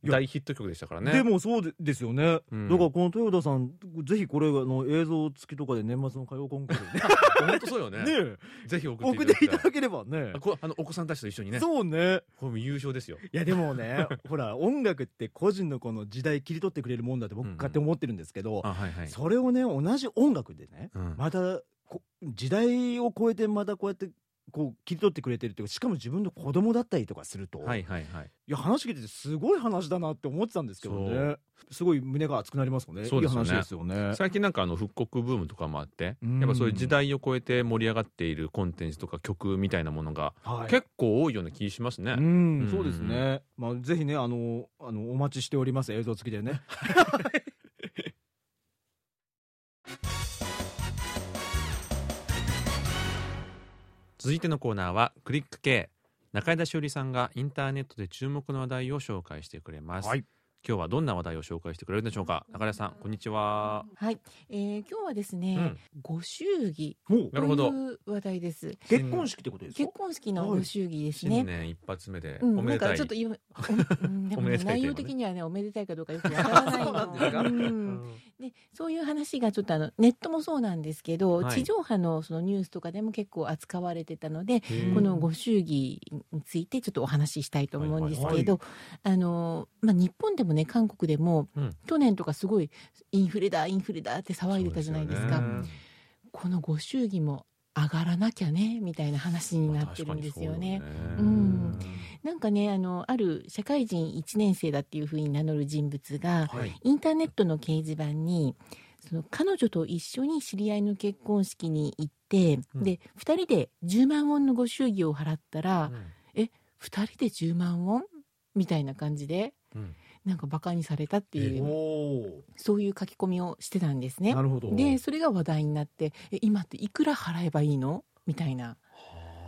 S2: 大ヒット曲でしたからね。
S1: でもそうでですよね、
S2: うん。
S1: だからこの豊田さんぜひこれあの映像付きとかで年末の歌謡コンクール
S2: 本当そうよね。
S1: ねね
S2: ぜひ送
S1: 送って
S2: いただ
S1: ければね。
S2: あのお子さんたちと一緒にね。
S1: そうね。
S2: これも優勝ですよ。
S1: いやでもね ほら音楽って個人のこの時代切り取ってくれるもんだって僕
S2: うん。うん
S1: 勝手に思ってるんですけど、
S2: あはいはい、
S1: それをね同じ音楽でね
S2: うん。
S1: またこ時代を超えてまたこうやってこう切り取ってくれてるっていうかしかも自分の子供だったりとかすると、
S2: はいはいはい。
S1: いや話聞いててすごい話だなって思ってたんですけどね。すごい胸が熱くなりますよね。
S2: そうですよね。
S1: いい話ですよね。
S2: 最近なんかあの復刻ブームとかもあって
S1: うん。
S2: やっぱそういう時代を超えて盛り上がっているコンテンツとか曲みたいなものが
S1: はい。
S2: 結構多いような気しますね、
S1: うん、
S2: うん。
S1: そうですね。まあ、ぜひね、あの、あの、お待ちしております。映像付きでね。
S2: 続いてのコーナーはクリック系。中井田しおりさんがインターネットで注目の話題を紹介してくれます、
S1: はい。
S2: 今日はどんな話題を紹介してくれるんでしょうか？中井田さんこんにちは、
S4: はい、えー、今日はですね、
S2: うん。
S4: ご祝儀
S1: もう
S2: なるほど。
S4: という話題です。
S1: 結婚式ってことですか？
S4: 結婚式のご祝儀ですね。
S2: 新年一発目で
S4: うん、
S2: おめでたい、
S4: なんかちょっと今、んでもね 内容的にはね、おめでたいかどうかよくわからない
S1: そうなんですか？
S4: の。うんで、そういう話がちょっとあのネットもそうなんですけど、
S2: はい。
S4: 地上波のそのニュースとかでも結構扱われてたので、このご祝儀についてちょっとお話ししたいと思うんですけど、あのまあ日本でもね韓国でも、
S2: うん。
S4: 去年とかすごいインフレだインフレだって騒いでたじゃないですか。このご祝儀も上がらなきゃねみたいな話になってるんですよね。
S2: まあうよ
S4: うん。なんかねあのある社会人1年生だっていうふうに名乗る人物が
S1: はい。
S4: インターネットの掲示板にその彼女と一緒に知り合いの結婚式に行って、
S2: うん。
S4: で2人で10万ウォンのご祝儀を払ったら、
S2: うん。
S4: 2人で10万ウォン？みたいな感じで
S2: うん
S4: なんかバカにされたっていう
S1: お
S4: そういう書き込みをしてたんですね。でそれが話題になってえ今っていくら払えばいいの？みたいな。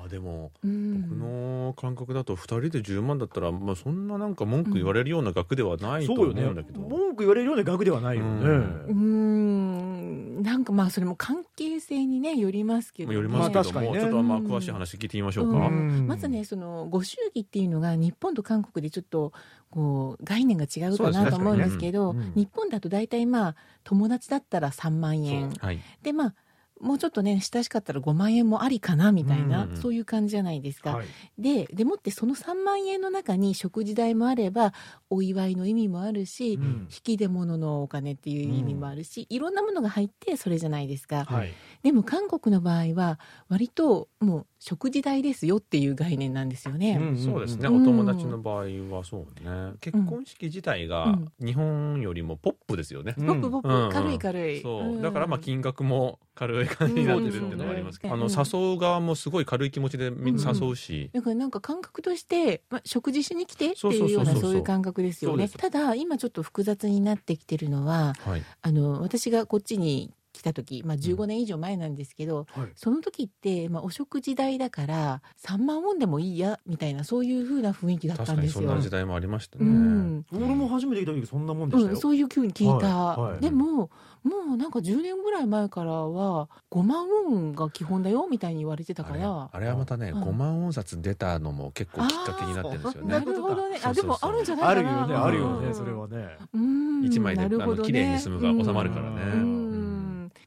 S2: はあでも
S4: うん。
S2: 僕の感覚だと2人で10万だったら、まあ、そんななんか文句言われるような額ではないと思
S1: そう
S2: んだけど、。
S1: 文句言われるような額ではないよね。
S4: うーん。なんかまあそれも関係性にねよりますけど、ね、
S2: よりますけども、
S1: まあ確かにね。
S2: ちょっとまあ詳しい話聞いてみましょうか、
S4: うん。まずねそのご祝儀っていうのが日本と韓国でちょっとこう概念が違うかなと思うんですけど
S1: ね。確かにね。
S4: 日本だと大体まあ友達だったら3万円。
S2: はい。
S4: でまあもうちょっとね親しかったら5万円もありかなみたいな、
S2: うん
S4: そういう感じじゃないですか。
S1: はい。
S4: ででもってその3万円の中に食事代もあればお祝いの意味もあるし、
S1: うん
S4: 引き出物のお金っていう意味もあるし、いろんなものが入ってそれじゃないですか。
S1: はい。
S4: でも韓国の場合は割ともう食事代ですよっていう概念なんですよね。
S1: うん
S2: そうですね、
S4: うん。
S2: お友達の場合はそうね。結婚式自体が
S4: うん。
S2: 日本よりもポップですよね、
S1: うん。
S4: ポップポップ、
S2: うん。うん
S4: 軽い軽い。
S2: そう、
S4: ん。
S2: だからまあ金額も軽い感じになってるっていうのはありますけど、
S4: うん。
S2: あの誘う側もすごい軽い気持ちでみんな誘うし、
S4: だからなんか感覚として、まあ、食事しに来てっていうような
S2: そう
S4: いう感覚ですよね。ただ今ちょっと複雑になってきてるのは
S2: はい、
S4: あの私がこっちに来た時、まあ、15年以上前なんですけど、
S1: はい。
S4: その時って、まあ、お食事代だから3万ウォンでもいいやみたいなそういう風な雰囲気だった
S2: 確かにそん
S4: んですよ。
S2: な時代もありましたね、
S4: うん。
S1: 俺も初めて来た時そんなもんでしたよ。
S4: うん、そういう風に聞いた、
S1: はいはい。
S4: でももうなんか10年ぐらい前からは5万ウォンが基本だよみたいに言われてたから。
S2: あれはまたね、
S4: うん。
S2: 5万音札出たのも結構きっかけになってるんですよ
S4: な
S2: ね。
S1: あー
S4: るほどね。
S2: そうそうそう。
S4: あでもあるんじゃないかな。
S1: あるよね、あるよね、
S4: うん。
S1: それはね。
S4: うん
S2: 一枚で
S4: ね
S2: あの綺麗に済むが収まるからね、
S4: うん
S2: うん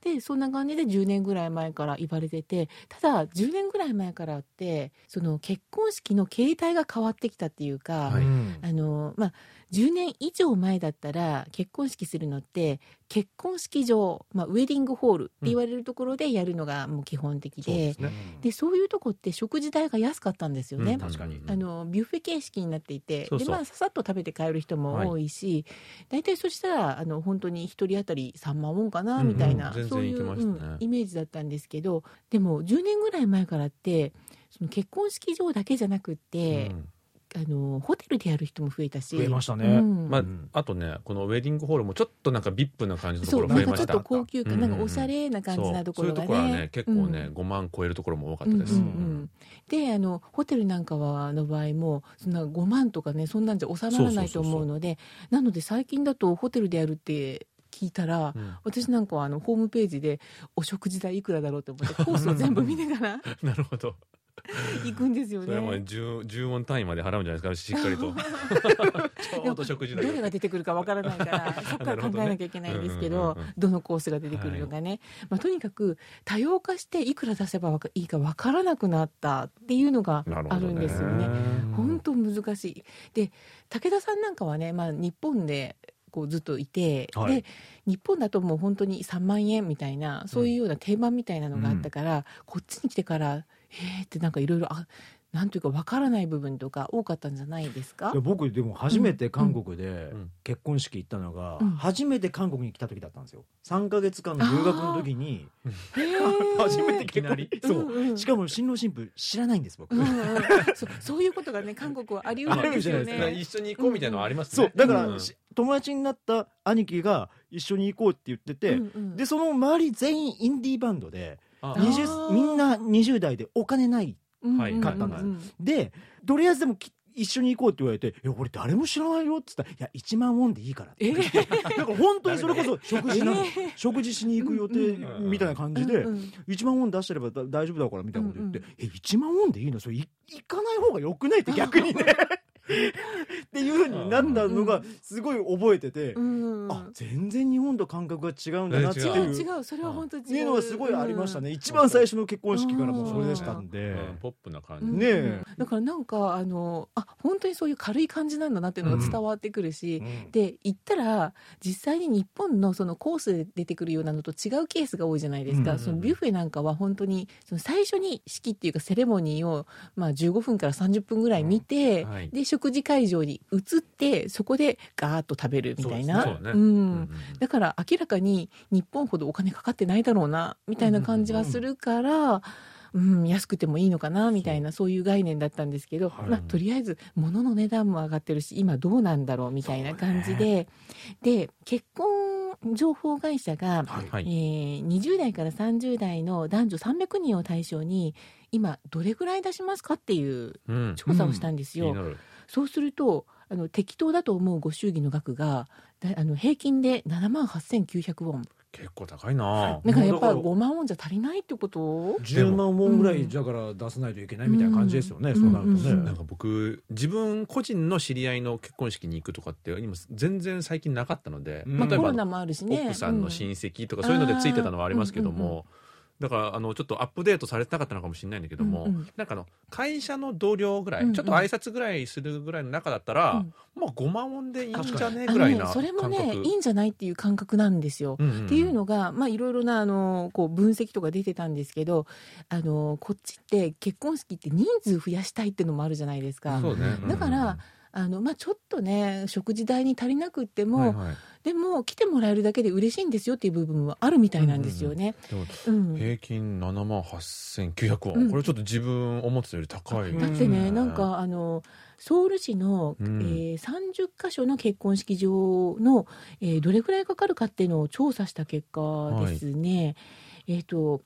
S4: でそんな感じで10年ぐらい前から言われててただ10年ぐらい前からってその結婚式の形態が変わってきたっていうか、
S2: はい。
S1: うん。
S4: あのまあ、10年以上前だったら結婚式するのって結婚式場、まあ、ウェディングホールって言われるところでやるのがもう基本的で,、
S2: そうですね。
S4: でそういうとこって食事代が安かったんですよね。
S2: うん
S1: 確かに。
S4: あのビュッフェ形式になっていて
S2: そうそう。
S4: で、まあ、ささっと食べて帰る人も多いし、大体そしたらあの本当に1人当たり3万ウォンかなみたいな、
S2: うんうん
S4: そういう、
S2: ね。
S4: うんイメージだったんですけどでも10年ぐらい前からってその結婚式場だけじゃなくって、あのホテルでやる人も増えたし。
S1: 増えましたね。
S4: うん。
S2: まあ
S1: うん。
S2: あとねこのウェディングホールもちょっとなんかビップな感じのと
S4: そう
S2: ころ増えました。
S4: なんかちょっと高級感、
S2: うん。
S4: なんかおしゃれな感じなところがね。
S2: そうそういうところはね結構ね、
S4: うん。
S2: 5万超えるところも多かったです、
S4: うんうんうん。であのホテルなんかはの場合もそんな5万とかねそんなんじゃ収まらないと思うのでなので最近だとホテルでやるって聞いたら、
S2: うん。
S4: 私なんかはあのホームページでお食事代いくらだろうと思ってコースを全部見ながら
S2: なるほど
S4: 行くんですよ
S2: それはもう
S4: ね。
S2: 10, 10問単位まで払うんじゃないですか？しっかりと。ちょうど食事
S4: ど
S2: 代
S4: れが出てくるかわからないから そこから考えなきゃいけないんですけど
S2: どねうんうんうん。
S4: どのコースが出てくるのかね、まあ、とにかく多様化していくら出せばいいかわからなくなったっていうのがあるんですよね。本当難しい。で武田さんなんかはね、まあ、日本でこうずっといて、
S1: はい。
S4: で日本だともう本当に3万円みたいなそういうような定番みたいなのがあったから、こっちに来てからえーってなんかいろいろあなんというかわからない部分とか多かったんじゃないですか？
S1: いや僕でも初めて韓国で
S2: うん
S1: 結婚式行ったのが
S4: うん。
S1: 初めて韓国に来た時だったんですよ。3か月間の留学の時に 初めて結婚
S2: いき
S1: そう、
S4: うんうん
S1: しかも新郎新婦知らないんです僕、
S4: うんうんそうそういうことがね韓国はあり得るんですよ
S1: あるじゃない
S4: ね。
S2: 一緒に行こうみたいなのありますね、
S1: そう。だから、
S2: うん。
S1: し友達になった兄貴が一緒に行こうって言ってて、
S4: うんうん。
S1: でその周り全員インディーバンドで
S2: あ
S4: ー
S1: 20みんな20代でお金ない
S2: はい。
S4: うんうんうん
S1: 買ったん。ですでとりあえずでもき一緒に行こうって言われて「いや俺誰も知らないよ」っつったら「いや1万ウォンでいいから」って。
S4: えー。
S1: なんか本当にそれこそ食事なの、
S4: えー。
S1: 食事しに行く予定
S2: うん
S1: みたいな感じで、
S4: うんうん
S1: 1万ウォン出してればだ大丈夫だからみたいなこと言って「
S4: うん
S1: え1万ウォンでいいの？それい行かない方がよくない?」って逆にねっていうふうになったのがすごい覚えてて、
S4: うん。
S1: あ全然日本と感覚が違うんだなっていう。
S2: 違う
S4: それは本当に。違う
S1: っていうのはすごいありましたね、一番最初の結婚式からもうそれでしたんで、
S2: うん。ポップな感じ、
S4: うん。
S1: ねえ
S4: だからなんかあのあ本当にそういう軽い感じなんだなっていうのが伝わってくるし、
S1: うん。
S4: で行ったら実際に日本のそのコースで出てくるようなのと違うケースが多いじゃないですか、
S1: うん。
S4: そのビュッフェなんかは本当にその最初に式っていうかセレモニーを、まあ、15分から30分ぐらい見て、
S2: うんはい。
S4: で食事会場に移ってそこでガーッと食べるみたいな。
S2: そう
S4: ん。
S2: うん
S4: だから明らかに日本ほどお金かかってないだろうなみたいな感じがするから、うん安くてもいいのかなみたいなそう。いう概念だったんですけど、
S1: はい。
S4: まあ、とりあえず物の値段も上がってるし今どうなんだろうみたいな感じで、で結婚情報会社が、
S1: はい。
S2: はい
S4: えー20代から30代の男女300人を対象に今どれぐらい出しますかっていう
S2: うん。
S4: 調査をしたんですよ。
S2: 気になる
S4: そうするとあの適当だと思うご祝儀の額がだあの平均で7万8900ウォン。
S2: 結構高いな。
S4: だからやっぱ
S1: だから
S4: 5万ウォンじゃ足りないってこと
S1: ？10万ウォンぐらいだから出さないといけないみたいな感じですよね、
S4: うん。
S1: そうなるとね、
S4: うん。
S2: なんか僕自分個人の知り合いの結婚式に行くとかって今全然最近なかったので、
S1: うん。
S2: 例えば
S4: コロナもあるしね。
S2: 奥さんの親戚とかそういうのでついてたのはありますけども、
S4: うんうんうん
S2: だからあのちょっとアップデートされてなかったのかもしれないんだけども、
S4: うんうん。
S2: なんかあの会社の同僚ぐらい、
S4: うんうん。
S2: ちょっと挨拶ぐらいするぐらいの中だったら、
S4: うん
S2: まあ5万ウォンでいいんじゃね
S4: あの
S2: ぐらいな
S4: ねそれもねいいんじゃないっていう感覚なんですよ。
S2: うん。うんうん
S4: っていうのが、まあ、いろいろなあのこう分析とか出てたんですけどあのこっちって結婚式って人数増やしたいっていうのもあるじゃないですか。
S2: ね、
S4: だからあのまあ、ちょっとね食事代に足りなくっても、
S2: はいはい。
S4: でも来てもらえるだけで嬉しいんですよっていう部分はあるみたいなんですよね。
S2: でも
S4: うん。
S2: 平均7万8900ウォン、
S4: うん。
S2: これちょっと自分思ってたより高い、
S1: うん。
S4: だってね、
S2: うん。
S4: なんかあのソウル市の、
S2: うん。
S4: えー30カ所の結婚式場の、えーどれぐらいかかるかっていうのを調査した結果ですね、えっ、と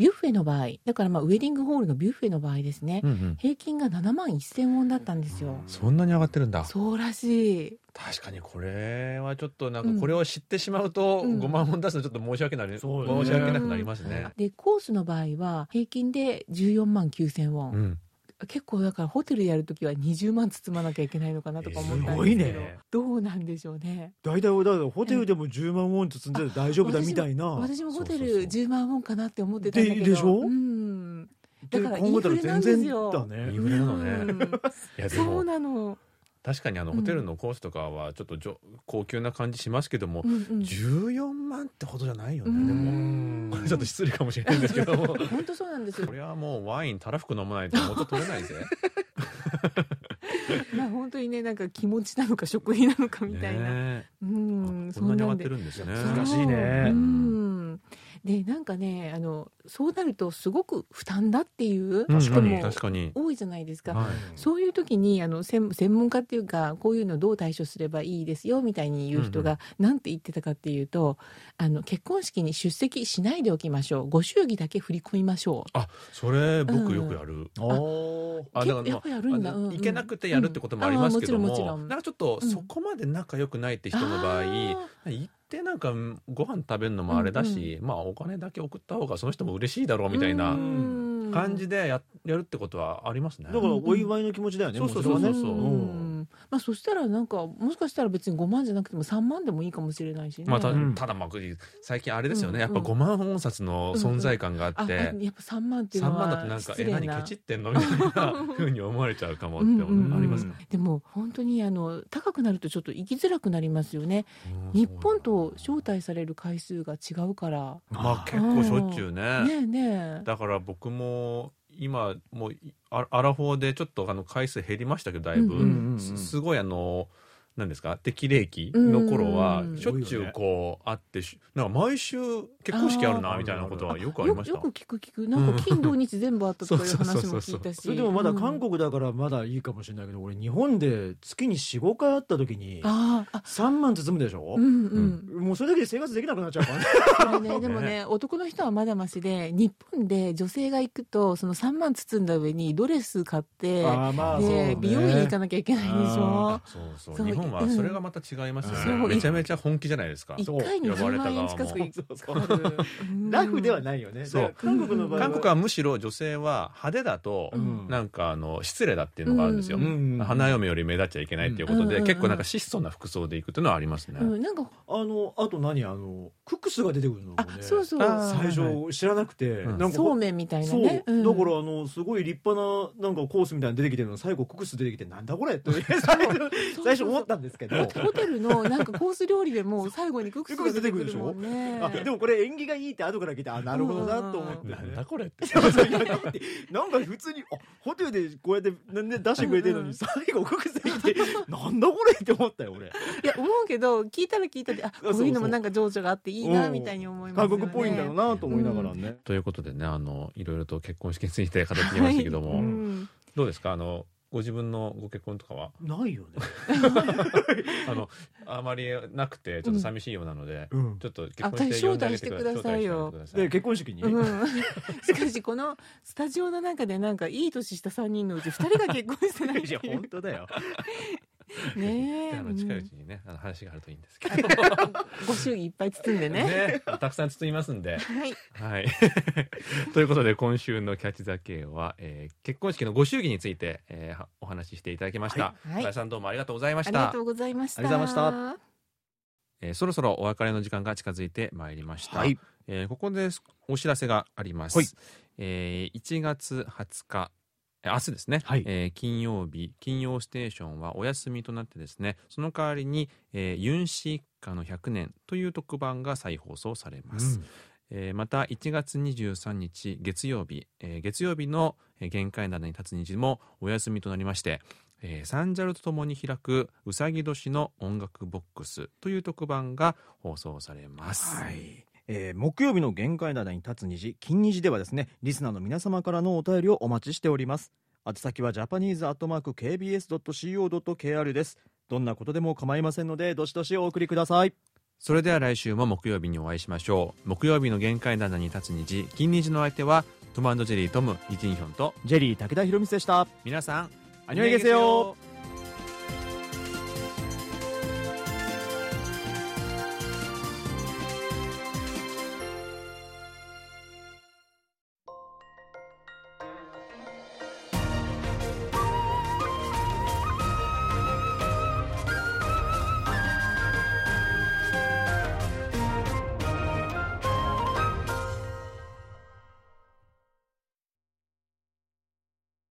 S4: ビュッフェの場合だからまあウェディングホールのビュッフェの場合ですね、
S2: うんうん。
S4: 平均が7万1000ウォンだったんですよ。
S2: そんなに上がってるんだ。
S4: そうらしい。
S2: 確かにこれはちょっとなん
S4: うん。
S2: かこれを知ってしまうと
S4: うん。
S2: 5万本出すのちょっと申し訳ない、
S1: そうよね。
S2: 申し訳なくなりますね。
S4: でコースの場合は平均で14万9000ウォン、
S2: うん、
S4: 結構だからホテルやるときは20万包まなきゃいけないのかなとか思ったんですけど、
S1: すごいね。
S4: どうなんでしょうね。
S1: 大体だからホテルでも10万ウォン包んで大丈夫だみたいな。
S4: 私もホテル
S2: そうそうそう。
S4: 10万ウォンかなって思ってたんだけど。
S1: ででしょ？
S4: うん。
S1: で
S4: だから
S1: 考えたら全然
S4: インフレなんですよ。
S1: だね。
S2: インフレなのね。
S4: うん
S2: いやで
S4: そう
S2: も
S4: なの、
S2: 確かにあの
S4: うん。
S2: ホテルのコースとかはちょっとじょ高級な感じしますけども、
S4: うんうん。
S2: 14万ってほどじゃないよね、
S4: うん。
S2: でも
S1: うん。
S2: これちょっと失礼かもしれないんですけども。
S4: 本当そうなんですよ。
S2: これはもうワインたらふく飲まないと元取れないぜ。
S4: まあ本当にねなんか気持ちなのか食費なのかみたいな、
S2: ね
S4: うん
S2: えこんなに上がって
S4: る
S2: るんですね。
S1: 難しいね。
S4: うんでなんかねあのそうなるとすごく負担だっていう
S2: うん
S4: 人も
S2: 確かに。
S4: 多いじゃないですか。
S2: はい。
S4: そういう時にあの専専門家っていうかこういうのどう対処すればいいですよみたいに言う人がなんて言ってたかっていうと、あの結婚式に出席しないでおきましょう。ご祝儀だけ振り込みましょう。
S2: あそれ僕よくやる、
S1: おー。
S2: あだから
S4: やっぱやるんだ。うんうん。
S2: 行けなくてやるってこともありますけども,、
S4: うん。もちろんもちろん。
S2: なんかちょっと
S4: うん
S2: そこまで仲良くないって人の場合、
S4: あー。
S2: 行ってなんかご飯食べるのもあれだし、まあお金だけ送った方がその人も嬉しいだろうみたいな
S4: うん。
S2: 感じでややるってことはありますね。
S1: だからお祝いの気持ちだよね、
S2: そう
S1: んね
S2: そうそう。そう
S4: うんまあそしたらなんかもしかしたら別に5万じゃなくても3万でもいいかもしれないしね。
S2: まあ、た
S1: うん
S2: ただまあ最近あれですよね、
S4: うん
S2: やっぱ5万本札の存在感があ
S4: あ
S2: って、
S4: あやっぱ3万っていう
S2: 3
S4: のは
S2: 万だとなんかえ何ケチってんのみたいな ふうに思われちゃうかもって
S4: うんうんうん
S2: ありますね。
S4: でも本当にあの高くなるとちょっと行きづらくなりますよね。
S2: うん
S4: 日本と招待される回数が違うから。
S2: まあ結構しょっちゅうね。
S4: ねえねえ。
S2: だから僕も今もうアアラフォーでちょっとあの回数減りましたけどだいぶ、すごいあの何ですか？適齢期の頃は
S4: うん
S2: しょっちゅうこうあってしなんか毎週結婚式あるなみたいなことはよくありました？
S4: よよく聞く。聞くなんか金土日全部あったとかいう
S2: そうそう
S4: 話も聞いたし。
S1: それでもまだ韓
S4: うん。
S1: 国だからまだいいかもしれないけど、俺日本で月に45回会った時に
S4: あー。あ。
S1: 3万包むでしょ？
S4: う、んうん。
S1: もうそれだけで生活できなくなっちゃうからね
S4: ね、でもね、男の人はまだましで、日本で女性が行くと、その3万包んだ上にドレス買って、
S1: まあね。
S4: で、美容院行かなきゃいけないでしょ？
S2: あ。そうそう。
S4: そう
S2: 日本はそれがまた違いますよね、
S4: そう
S2: めちゃめちゃ本気じゃないですか。
S4: 一回に10
S2: 呼ばれた側も。
S4: 万円近く
S1: ラフではないよね。
S2: そう。
S1: だから韓国の場合は。
S2: 韓国はむしろ女性は派手だと、
S1: うん。
S2: なんかあの失礼だっていうのがあるんですよ、花嫁より目立っちゃいけないっていうことで、
S4: うん。
S2: 結構なんか質素な服装で行くっていうのはありますね、
S4: うん、なんか、
S1: あのあと何？あのクックスが出てくるのも
S4: あ
S1: ね、
S4: そうそう。
S2: あ
S1: 最初知らなくて、
S2: うん。
S1: なんか
S4: そうめんみたいなね。う。ん。
S1: だからあのすごい立派ななんかコースみたいなの出てきてるの最後ククス出てきてなんだこれ？って最初最初思ったんですけど。
S4: ホテルのなんかコース料理でも最後にクックスが出てくるもんね。
S1: あでもこれ縁起がいいって後から聞いてあなるほどなと思って、ね
S2: なんだこれって。
S1: そうそういやだってなんか普通にあホテルでこうやってなんで出してくれてるのに、
S4: うん。うん
S1: 最後ククス出てきて なんだこれって思ったよ俺。
S4: いや、思うけど、聞いたら聞いたで、あ、こういうのもなんか情緒があっていいな、みたいに思いますよね。
S1: 韓国っぽいんだろうなと思いながらね、
S2: ということでねあのいろいろと結婚式について語ってきましたけども、
S4: はい。うん
S2: どうですか？あのご自分のご結婚とかは？
S1: ないよね、
S2: あのあまりなくてちょっと寂しいようなので、
S1: うん。
S2: ちょっと結婚して呼んであげてくだ
S4: あ招待してくださいよ。
S1: で結婚式に、
S4: うん、しかしこのスタジオの中でなんかいい年した3人のうち2人が結婚してない
S1: いや本当だよ
S4: ね
S2: あの近いうちにね、あの話があるといいんですけど。
S4: ご祝儀いっぱい包んでね。
S2: ねたくさん包みますんで。
S4: はい。
S2: はい。ということで、今週のキャッチザケイは、えー結婚式のご祝儀について、えーはお話ししていただきました。
S4: はい。
S2: さんどうもありがとうございました。
S4: ありがと。うございました。
S1: ありがとうございま
S2: えーそろそろお別れの時間が近づいてまいりました。
S1: はい。
S2: えーここでお知らせがあります。
S1: はい。
S2: えー1月20日、えー明日ですね、
S1: はい。
S2: えー金曜日、金曜ステーションはお休みとなってですね、その代わりに、えーユンシ一家の100年という特番が再放送されます。えーまた1月23日月曜日、えー月曜日のえー限界棚に立つ日もお休みとなりまして、えーサンジャルとともに開くうさぎ年の音楽ボックスという特番が放送されます。
S1: はいえー木曜日の限界灘に立つ虹金虹ではですねリスナーの皆様からのお便りをお待ちしております。宛先はジャパニーズアットマーク KBS.CO.KR です。どんなことでも構いませんのでどしどしお送りください。
S2: それでは来週も木曜日にお会いしましょう。木曜日の限界棚に立つ虹、金虹の相手はトムジェリートムイジンヒョンと
S1: ジェリー武田博光でした。
S2: 皆さん、
S1: アニョイゲセヨ